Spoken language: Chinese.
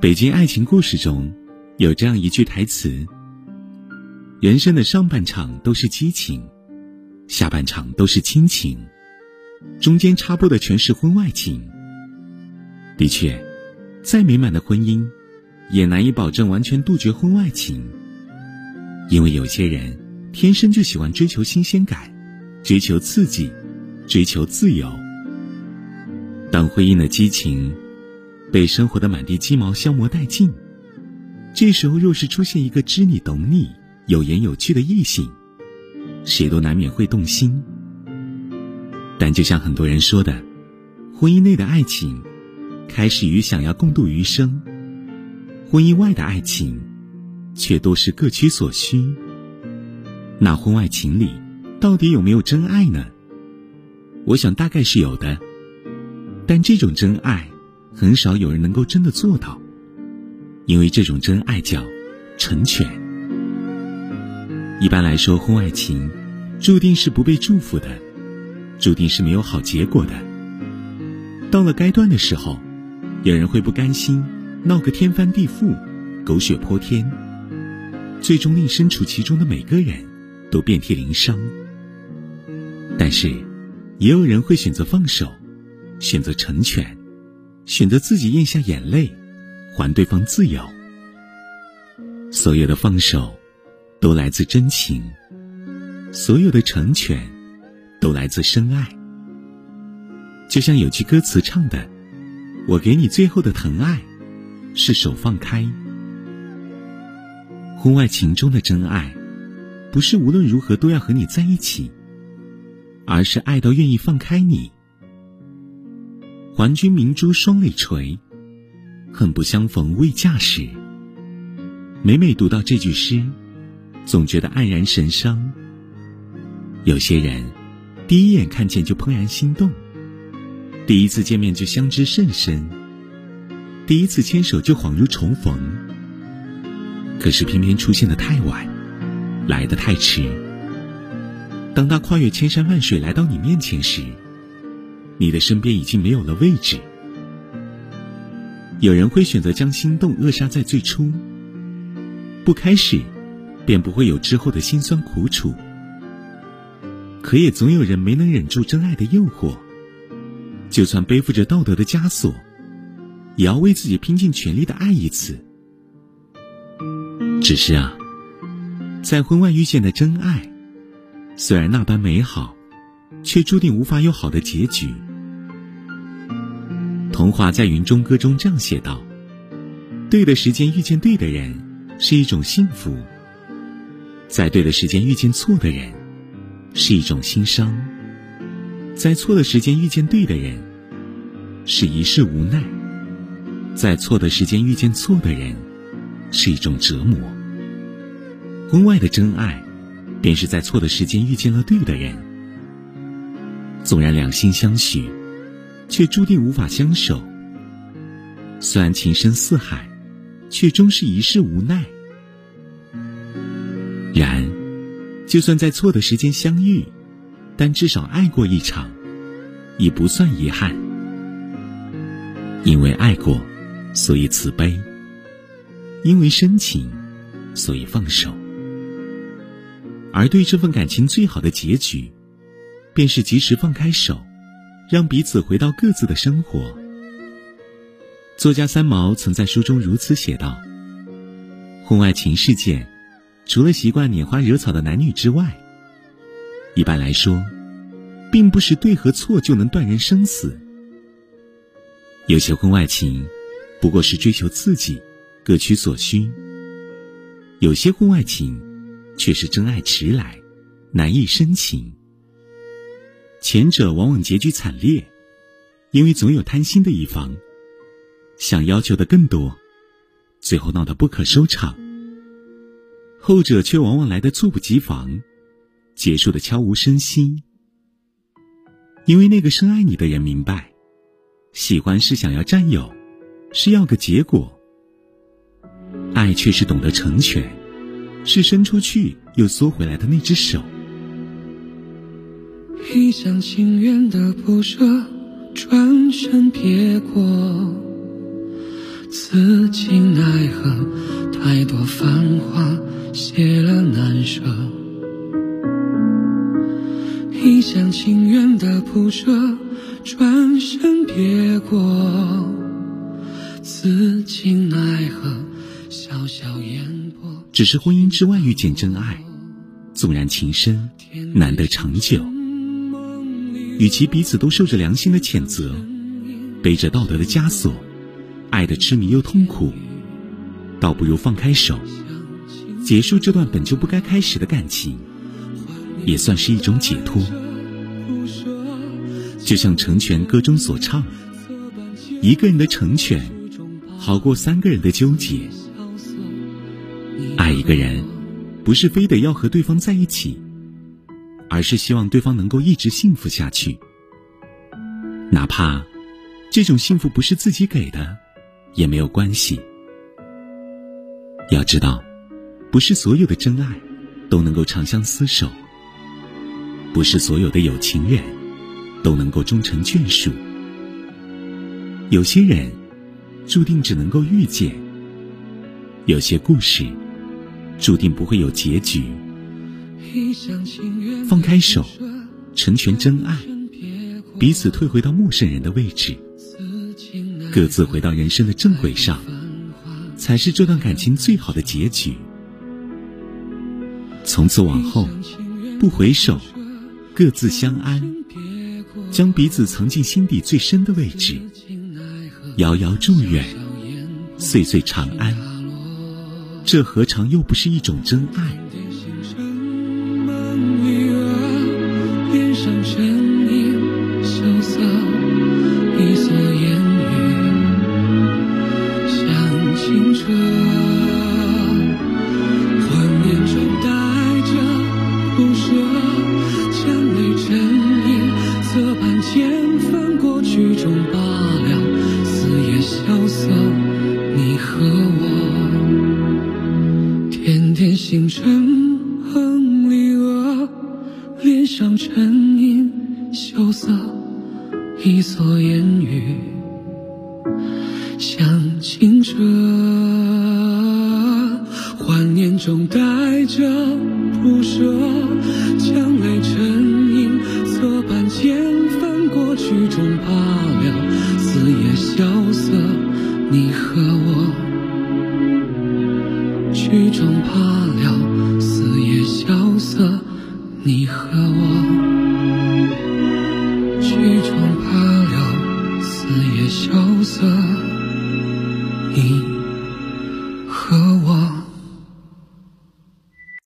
北京爱情故事中，有这样一句台词：“人生的上半场都是激情，下半场都是亲情，中间插播的全是婚外情。”的确，再美满的婚姻，也难以保证完全杜绝婚外情，因为有些人天生就喜欢追求新鲜感，追求刺激，追求自由。当婚姻的激情，被生活的满地鸡毛消磨殆尽，这时候若是出现一个知你懂你、有言有趣的异性，谁都难免会动心。但就像很多人说的，婚姻内的爱情，开始于想要共度余生；婚姻外的爱情，却都是各取所需。那婚外情里，到底有没有真爱呢？我想大概是有的，但这种真爱。很少有人能够真的做到，因为这种真爱叫成全。一般来说，婚外情注定是不被祝福的，注定是没有好结果的。到了该断的时候，有人会不甘心，闹个天翻地覆，狗血泼天，最终令身处其中的每个人都遍体鳞伤。但是，也有人会选择放手，选择成全。选择自己咽下眼泪，还对方自由。所有的放手，都来自真情；所有的成全，都来自深爱。就像有句歌词唱的：“我给你最后的疼爱，是手放开。”婚外情中的真爱，不是无论如何都要和你在一起，而是爱到愿意放开你。还君明珠双泪垂，恨不相逢未嫁时。每每读到这句诗，总觉得黯然神伤。有些人，第一眼看见就怦然心动，第一次见面就相知甚深，第一次牵手就恍如重逢。可是偏偏出现的太晚，来的太迟。当他跨越千山万水来到你面前时，你的身边已经没有了位置。有人会选择将心动扼杀在最初，不开始，便不会有之后的辛酸苦楚。可也总有人没能忍住真爱的诱惑，就算背负着道德的枷锁，也要为自己拼尽全力的爱一次。只是啊，在婚外遇见的真爱，虽然那般美好，却注定无法有好的结局。童话在云中歌中这样写道：“对的时间遇见对的人是一种幸福，在对的时间遇见错的人是一种心伤，在错的时间遇见对的人是一世无奈，在错的时间遇见错的人是一种折磨。婚外的真爱，便是在错的时间遇见了对的人，纵然两心相许。”却注定无法相守。虽然情深似海，却终是一世无奈。然，就算在错的时间相遇，但至少爱过一场，已不算遗憾。因为爱过，所以慈悲；因为深情，所以放手。而对这份感情最好的结局，便是及时放开手。让彼此回到各自的生活。作家三毛曾在书中如此写道：“婚外情事件，除了习惯拈花惹草的男女之外，一般来说，并不是对和错就能断人生死。有些婚外情，不过是追求刺激，各取所需；有些婚外情，却是真爱迟来，难以深情。”前者往往结局惨烈，因为总有贪心的一方想要求的更多，最后闹得不可收场；后者却往往来得猝不及防，结束的悄无声息。因为那个深爱你的人明白，喜欢是想要占有，是要个结果；爱却是懂得成全，是伸出去又缩回来的那只手。一厢情愿的不舍，转身别过。此情奈何？太多繁华谢了难舍，一厢情愿的不舍，转身别过。此情奈何？潇潇烟波。只是婚姻之外遇见真爱，纵然情深，难得长久。与其彼此都受着良心的谴责，背着道德的枷锁，爱的痴迷又痛苦。倒不如放开手，结束这段本就不该开始的感情，也算是一种解脱。就像《成全》歌中所唱：“一个人的成全，好过三个人的纠结。”爱一个人，不是非得要和对方在一起，而是希望对方能够一直幸福下去。哪怕这种幸福不是自己给的，也没有关系。要知道，不是所有的真爱都能够长相厮守，不是所有的有情人都能够终成眷属。有些人注定只能够遇见，有些故事注定不会有结局。放开手，成全真爱，彼此退回到陌生人的位置，各自回到人生的正轨上。才是这段感情最好的结局。从此往后，不回首，各自相安，将彼此藏进心底最深的位置，遥遥祝愿，岁岁长安。这何尝又不是一种真爱？横离额，脸上沉吟羞涩，一蓑烟雨像清澈，幻念中带着不舍，将泪沉吟，侧畔间翻过曲终罢你和我